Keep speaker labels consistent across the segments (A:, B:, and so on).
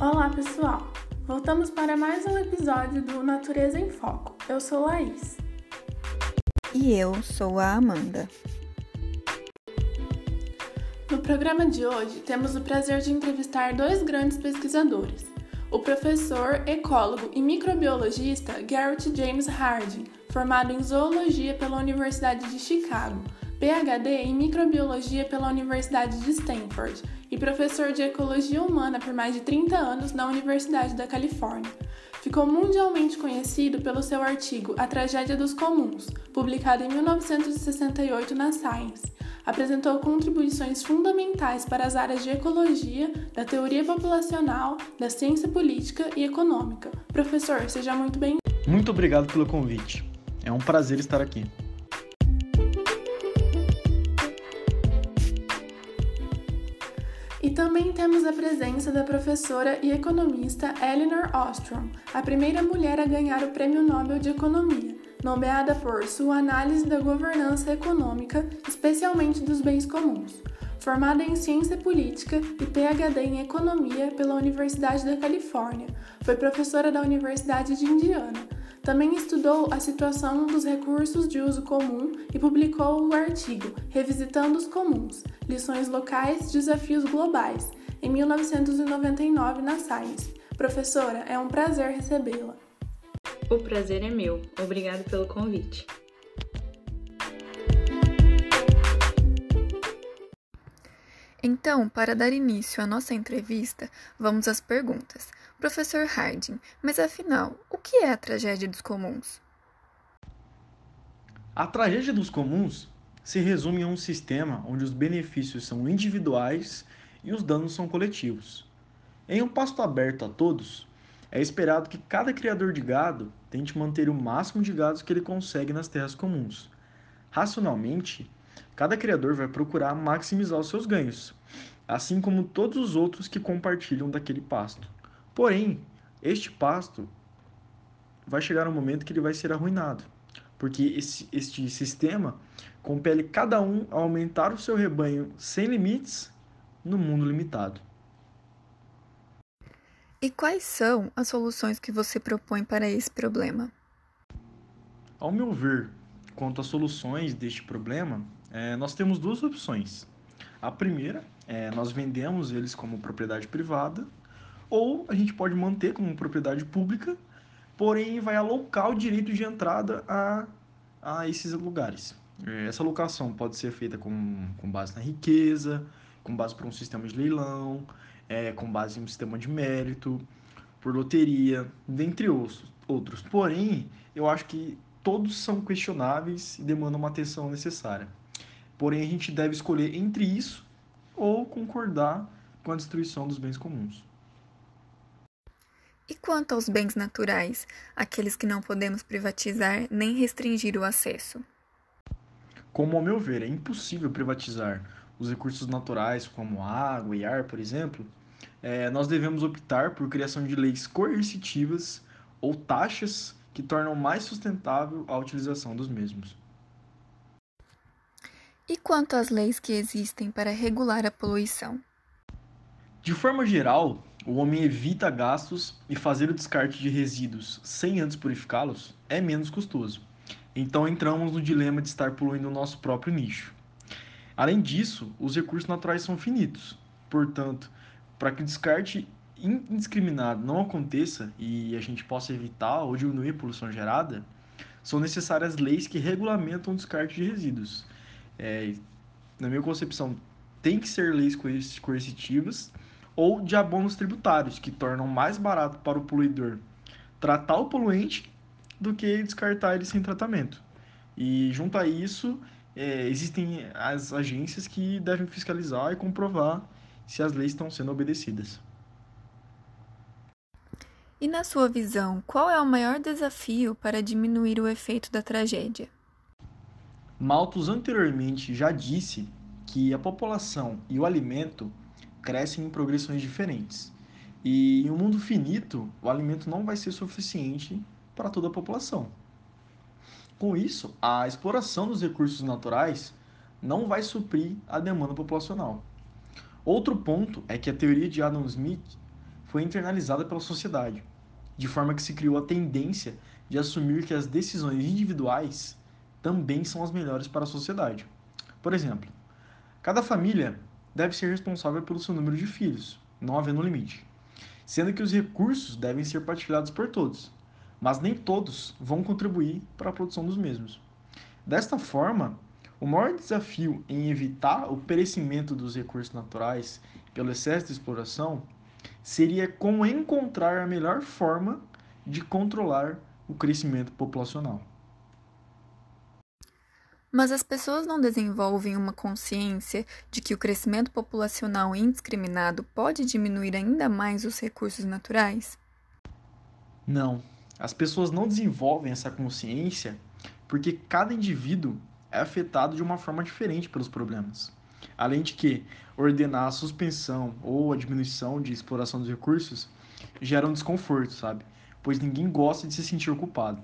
A: Olá, pessoal! Voltamos para mais um episódio do Natureza em Foco. Eu sou Laís.
B: E eu sou a Amanda.
A: No programa de hoje, temos o prazer de entrevistar dois grandes pesquisadores: o professor, ecólogo e microbiologista Garrett James Harding, formado em zoologia pela Universidade de Chicago, PhD em microbiologia pela Universidade de Stanford e professor de ecologia humana por mais de 30 anos na Universidade da Califórnia. Ficou mundialmente conhecido pelo seu artigo A Tragédia dos Comuns, publicado em 1968 na Science. Apresentou contribuições fundamentais para as áreas de ecologia, da teoria populacional, da ciência política e econômica. Professor, seja muito bem.
C: Muito obrigado pelo convite. É um prazer estar aqui.
A: Também temos a presença da professora e economista Eleanor Ostrom, a primeira mulher a ganhar o Prêmio Nobel de Economia, nomeada por sua análise da governança econômica, especialmente dos bens comuns. Formada em Ciência Política e PhD em Economia pela Universidade da Califórnia, foi professora da Universidade de Indiana também estudou a situação dos recursos de uso comum e publicou o artigo Revisitando os Comuns: Lições Locais, Desafios Globais, em 1999 na Science. Professora, é um prazer recebê-la.
D: O prazer é meu. Obrigado pelo convite.
B: Então, para dar início à nossa entrevista, vamos às perguntas. Professor Harding, mas afinal, o que é a tragédia dos comuns?
C: A tragédia dos comuns se resume a um sistema onde os benefícios são individuais e os danos são coletivos. Em um pasto aberto a todos, é esperado que cada criador de gado tente manter o máximo de gados que ele consegue nas terras comuns. Racionalmente, cada criador vai procurar maximizar os seus ganhos, assim como todos os outros que compartilham daquele pasto. Porém, este pasto vai chegar um momento que ele vai ser arruinado, porque esse, este sistema compele cada um a aumentar o seu rebanho sem limites no mundo limitado.
B: E quais são as soluções que você propõe para esse problema?
C: Ao meu ver, quanto às soluções deste problema, é, nós temos duas opções. A primeira é nós vendemos eles como propriedade privada ou a gente pode manter como propriedade pública, porém vai alocar o direito de entrada a, a esses lugares. É, essa alocação pode ser feita com, com base na riqueza, com base por um sistema de leilão, é, com base em um sistema de mérito, por loteria, dentre outros. Porém, eu acho que todos são questionáveis e demandam uma atenção necessária. Porém, a gente deve escolher entre isso ou concordar com a destruição dos bens comuns.
B: E quanto aos bens naturais, aqueles que não podemos privatizar nem restringir o acesso?
C: Como, ao meu ver, é impossível privatizar os recursos naturais, como água e ar, por exemplo, é, nós devemos optar por criação de leis coercitivas ou taxas que tornam mais sustentável a utilização dos mesmos.
B: E quanto às leis que existem para regular a poluição?
C: De forma geral, o homem evita gastos e fazer o descarte de resíduos sem antes purificá-los é menos custoso. Então entramos no dilema de estar poluindo o nosso próprio nicho. Além disso, os recursos naturais são finitos. Portanto, para que o descarte indiscriminado não aconteça e a gente possa evitar ou diminuir a poluição gerada, são necessárias leis que regulamentam o descarte de resíduos. É, na minha concepção, tem que ser leis coercitivas ou de abonos tributários, que tornam mais barato para o poluidor tratar o poluente do que descartar ele sem tratamento. E junto a isso, é, existem as agências que devem fiscalizar e comprovar se as leis estão sendo obedecidas.
B: E na sua visão, qual é o maior desafio para diminuir o efeito da tragédia?
C: Malthus anteriormente já disse que a população e o alimento crescem em progressões diferentes. E em um mundo finito, o alimento não vai ser suficiente para toda a população. Com isso, a exploração dos recursos naturais não vai suprir a demanda populacional. Outro ponto é que a teoria de Adam Smith foi internalizada pela sociedade, de forma que se criou a tendência de assumir que as decisões individuais também são as melhores para a sociedade. Por exemplo, cada família deve ser responsável pelo seu número de filhos, não havendo limite, sendo que os recursos devem ser partilhados por todos, mas nem todos vão contribuir para a produção dos mesmos. Desta forma, o maior desafio em evitar o perecimento dos recursos naturais pelo excesso de exploração seria como encontrar a melhor forma de controlar o crescimento populacional.
B: Mas as pessoas não desenvolvem uma consciência de que o crescimento populacional indiscriminado pode diminuir ainda mais os recursos naturais?
C: Não. As pessoas não desenvolvem essa consciência porque cada indivíduo é afetado de uma forma diferente pelos problemas. Além de que ordenar a suspensão ou a diminuição de exploração dos recursos gera um desconforto, sabe? Pois ninguém gosta de se sentir culpado.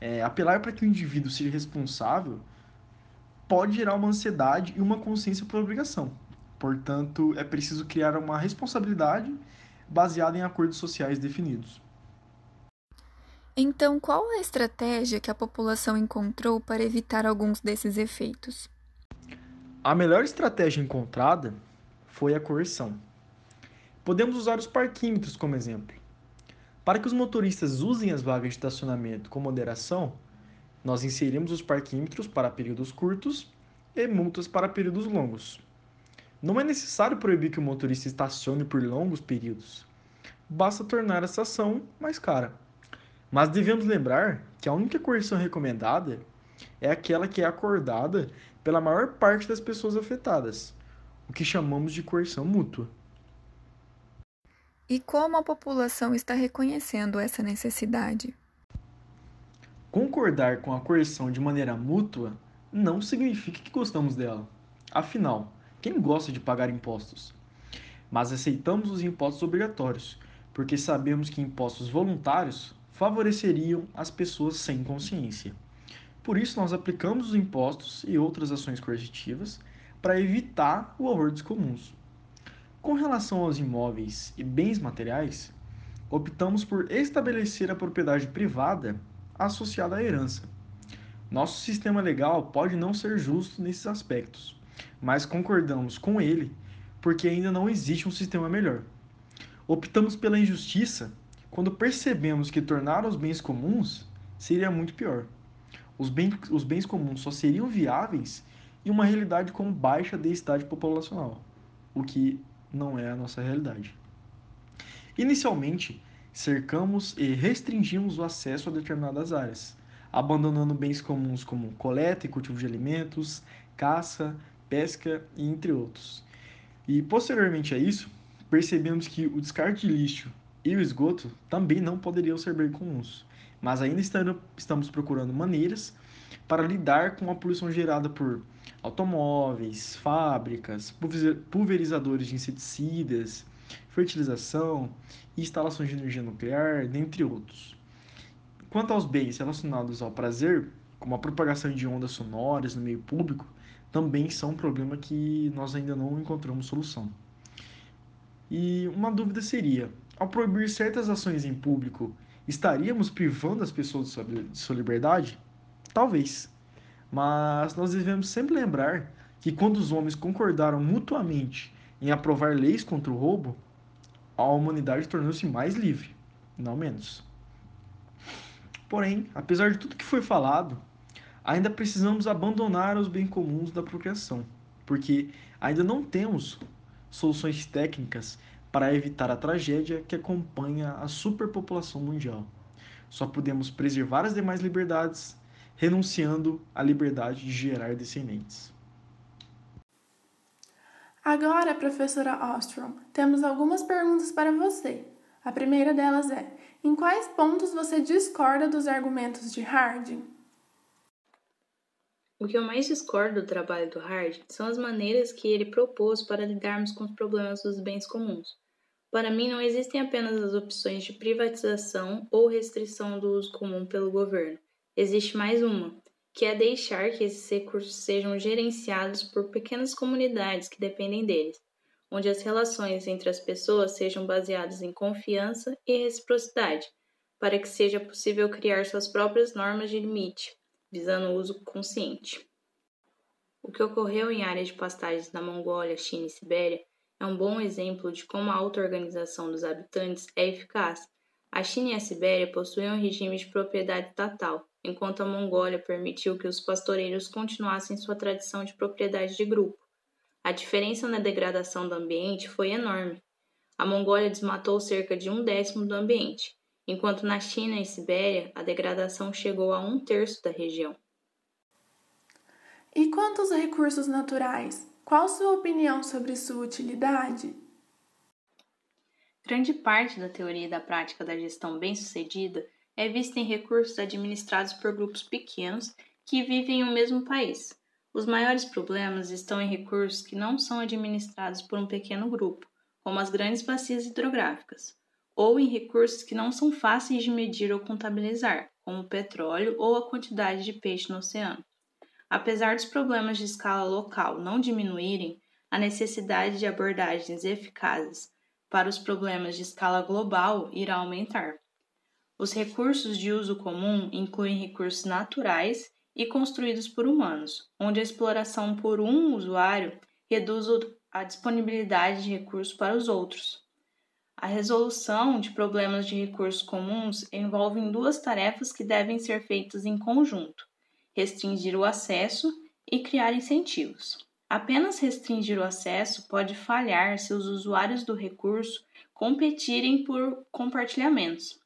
C: É, apelar para que o indivíduo seja responsável pode gerar uma ansiedade e uma consciência por obrigação. Portanto, é preciso criar uma responsabilidade baseada em acordos sociais definidos.
B: Então, qual a estratégia que a população encontrou para evitar alguns desses efeitos?
C: A melhor estratégia encontrada foi a coerção. Podemos usar os parquímetros como exemplo. Para que os motoristas usem as vagas de estacionamento com moderação, nós inserimos os parquímetros para períodos curtos e multas para períodos longos. Não é necessário proibir que o motorista estacione por longos períodos. Basta tornar essa ação mais cara. Mas devemos lembrar que a única coerção recomendada é aquela que é acordada pela maior parte das pessoas afetadas, o que chamamos de coerção mútua.
B: E como a população está reconhecendo essa necessidade?
C: Concordar com a coerção de maneira mútua não significa que gostamos dela. Afinal, quem gosta de pagar impostos? Mas aceitamos os impostos obrigatórios, porque sabemos que impostos voluntários favoreceriam as pessoas sem consciência. Por isso, nós aplicamos os impostos e outras ações coercitivas para evitar o horror dos comuns. Com relação aos imóveis e bens materiais, optamos por estabelecer a propriedade privada associada à herança. Nosso sistema legal pode não ser justo nesses aspectos, mas concordamos com ele porque ainda não existe um sistema melhor. Optamos pela injustiça quando percebemos que tornar os bens comuns seria muito pior. Os bens, os bens comuns só seriam viáveis em uma realidade com baixa densidade populacional, o que não é a nossa realidade. Inicialmente, cercamos e restringimos o acesso a determinadas áreas, abandonando bens comuns como coleta e cultivo de alimentos, caça, pesca e entre outros. E posteriormente a isso, percebemos que o descarte de lixo e o esgoto também não poderiam ser bem comuns, mas ainda estamos procurando maneiras para lidar com a poluição gerada por automóveis, fábricas, pulverizadores de inseticidas, fertilização, instalações de energia nuclear, dentre outros. Quanto aos bens relacionados ao prazer, como a propagação de ondas sonoras no meio público, também são um problema que nós ainda não encontramos solução. E uma dúvida seria: ao proibir certas ações em público, estaríamos privando as pessoas de sua liberdade? Talvez. Mas nós devemos sempre lembrar que quando os homens concordaram mutuamente em aprovar leis contra o roubo, a humanidade tornou-se mais livre, não menos. Porém, apesar de tudo que foi falado, ainda precisamos abandonar os bens comuns da procriação, porque ainda não temos soluções técnicas para evitar a tragédia que acompanha a superpopulação mundial. Só podemos preservar as demais liberdades, renunciando à liberdade de gerar descendentes.
A: Agora, professora Ostrom, temos algumas perguntas para você. A primeira delas é: em quais pontos você discorda dos argumentos de Harding?
D: O que eu mais discordo do trabalho do Harding são as maneiras que ele propôs para lidarmos com os problemas dos bens comuns. Para mim, não existem apenas as opções de privatização ou restrição do uso comum pelo governo. Existe mais uma, que é deixar que esses recursos sejam gerenciados por pequenas comunidades que dependem deles. onde as relações entre as pessoas sejam baseadas em confiança e reciprocidade, para que seja possível criar suas próprias normas de limite, visando o uso consciente. O que ocorreu em áreas de pastagens na Mongólia, China e Sibéria é um bom exemplo de como a auto-organização dos habitantes é eficaz. A China e a Sibéria possuíam um regime de propriedade estatal, enquanto a Mongólia permitiu que os pastoreiros continuassem sua tradição de propriedade de grupo. A diferença na degradação do ambiente foi enorme. A Mongólia desmatou cerca de um décimo do ambiente, enquanto na China e Sibéria a degradação chegou a um terço da região.
A: E quanto aos recursos naturais? Qual sua opinião sobre sua utilidade?
D: Grande parte da teoria e da prática da gestão bem-sucedida é vista em recursos administrados por grupos pequenos que vivem em um mesmo país. Os maiores problemas estão em recursos que não são administrados por um pequeno grupo, como as grandes bacias hidrográficas, ou em recursos que não são fáceis de medir ou contabilizar, como o petróleo ou a quantidade de peixe no oceano. Apesar dos problemas de escala local não diminuírem, a necessidade de abordagens eficazes para os problemas de escala global irá aumentar. Os recursos de uso comum incluem recursos naturais e construídos por humanos, onde a exploração por um usuário reduz a disponibilidade de recursos para os outros. A resolução de problemas de recursos comuns envolve duas tarefas que devem ser feitas em conjunto: restringir o acesso e criar incentivos. Apenas restringir o acesso pode falhar se os usuários do recurso competirem por compartilhamentos.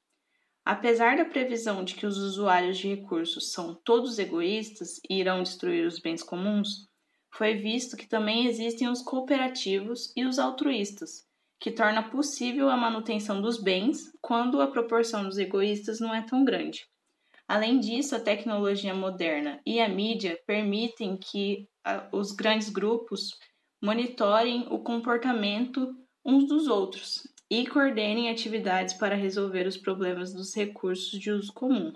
D: Apesar da previsão de que os usuários de recursos são todos egoístas e irão destruir os bens comuns, foi visto que também existem os cooperativos e os altruístas, que torna possível a manutenção dos bens quando a proporção dos egoístas não é tão grande. Além disso, a tecnologia moderna e a mídia permitem que os grandes grupos monitorem o comportamento uns dos outros e coordenem atividades para resolver os problemas dos recursos de uso comum.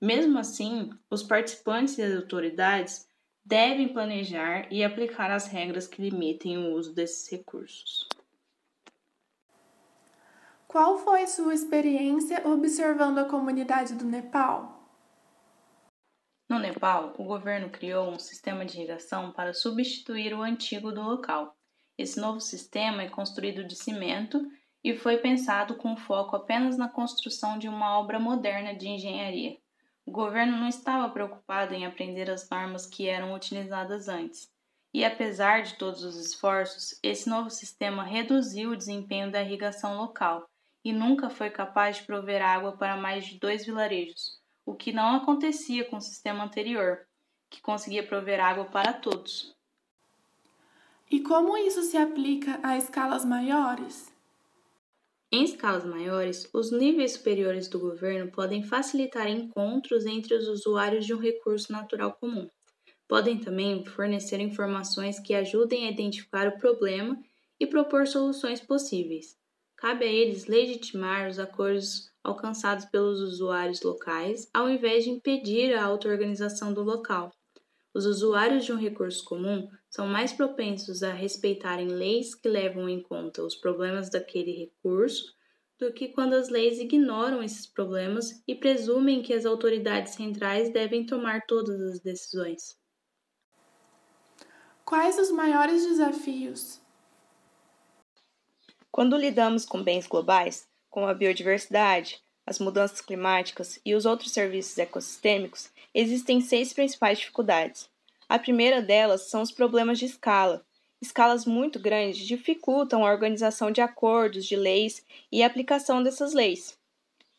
D: Mesmo assim, os participantes e as autoridades devem planejar e aplicar as regras que limitem o uso desses recursos.
A: Qual foi sua experiência observando a comunidade do Nepal?
D: No Nepal, o governo criou um sistema de irrigação para substituir o antigo do local. Esse novo sistema é construído de cimento e foi pensado com foco apenas na construção de uma obra moderna de engenharia. O governo não estava preocupado em aprender as normas que eram utilizadas antes. E apesar de todos os esforços, esse novo sistema reduziu o desempenho da irrigação local e nunca foi capaz de prover água para mais de dois vilarejos, o que não acontecia com o sistema anterior, que conseguia prover água para todos.
A: E como isso se aplica a escalas maiores?
D: Em escalas maiores, os níveis superiores do governo podem facilitar encontros entre os usuários de um recurso natural comum. Podem também fornecer informações que ajudem a identificar o problema e propor soluções possíveis. Cabe a eles legitimar os acordos alcançados pelos usuários locais, ao invés de impedir a auto-organização do local. Os usuários de um recurso comum são mais propensos a respeitarem leis que levam em conta os problemas daquele recurso do que quando as leis ignoram esses problemas e presumem que as autoridades centrais devem tomar todas as decisões.
A: Quais os maiores desafios?
E: Quando lidamos com bens globais, como a biodiversidade, as mudanças climáticas e os outros serviços ecossistêmicos, existem seis principais dificuldades. A primeira delas são os problemas de escala. Escalas muito grandes dificultam a organização de acordos, de leis e a aplicação dessas leis.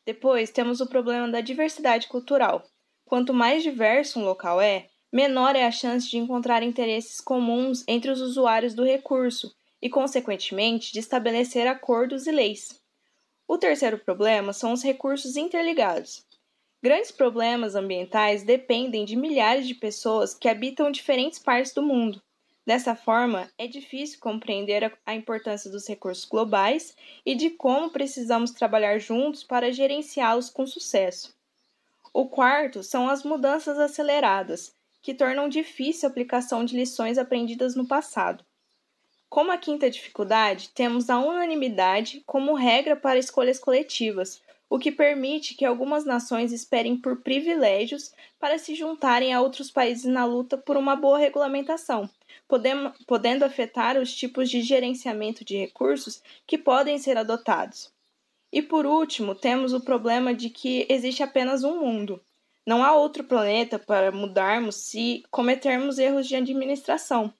E: Depois temos o problema da diversidade cultural. Quanto mais diverso um local é, menor é a chance de encontrar interesses comuns entre os usuários do recurso e, consequentemente, de estabelecer acordos e leis. O terceiro problema são os recursos interligados. Grandes problemas ambientais dependem de milhares de pessoas que habitam diferentes partes do mundo. Dessa forma, é difícil compreender a importância dos recursos globais e de como precisamos trabalhar juntos para gerenciá-los com sucesso. O quarto são as mudanças aceleradas, que tornam difícil a aplicação de lições aprendidas no passado.
D: Como a quinta dificuldade, temos a unanimidade como regra para escolhas coletivas, o que permite que algumas nações esperem por privilégios para se juntarem a outros países na luta por uma boa regulamentação, podendo afetar os tipos de gerenciamento de recursos que podem ser adotados. E por último, temos o problema de que existe apenas um mundo. Não há outro planeta para mudarmos se cometermos erros de administração.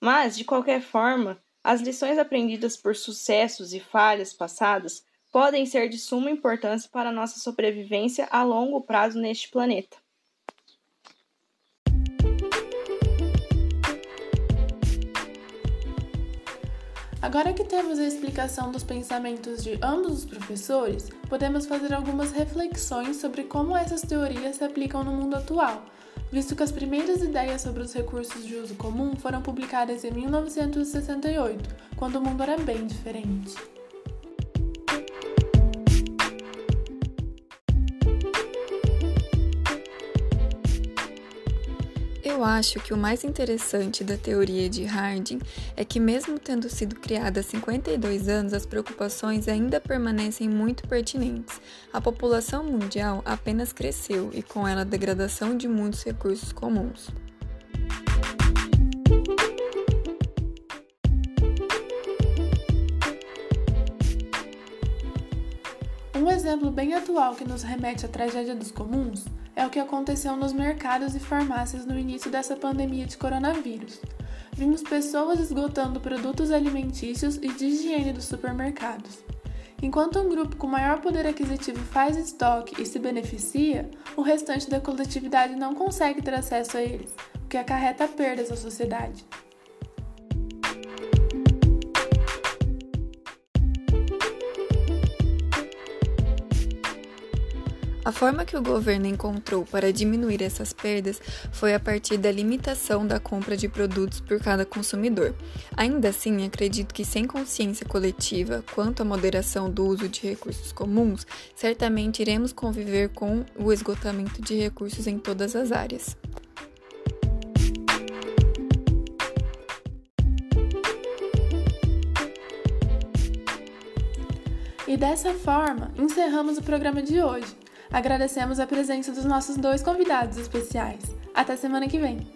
D: Mas, de qualquer forma, as lições aprendidas por sucessos e falhas passadas podem ser de suma importância para nossa sobrevivência a longo prazo neste planeta.
A: Agora que temos a explicação dos pensamentos de ambos os professores, podemos fazer algumas reflexões sobre como essas teorias se aplicam no mundo atual, visto que as primeiras ideias sobre os recursos de uso comum foram publicadas em 1968, quando o mundo era bem diferente.
B: Eu acho que o mais interessante da teoria de Harding é que, mesmo tendo sido criada há 52 anos, as preocupações ainda permanecem muito pertinentes. A população mundial apenas cresceu e, com ela, a degradação de muitos recursos comuns.
A: Um exemplo bem atual que nos remete à tragédia dos comuns é o que aconteceu nos mercados e farmácias no início dessa pandemia de coronavírus. Vimos pessoas esgotando produtos alimentícios e de higiene dos supermercados. Enquanto um grupo com maior poder aquisitivo faz estoque e se beneficia, o restante da coletividade não consegue ter acesso a eles, o que acarreta perdas à sociedade.
B: A forma que o governo encontrou para diminuir essas perdas foi a partir da limitação da compra de produtos por cada consumidor. Ainda assim, acredito que sem consciência coletiva quanto à moderação do uso de recursos comuns, certamente iremos conviver com o esgotamento de recursos em todas as áreas.
A: E dessa forma, encerramos o programa de hoje. Agradecemos a presença dos nossos dois convidados especiais. Até semana que vem!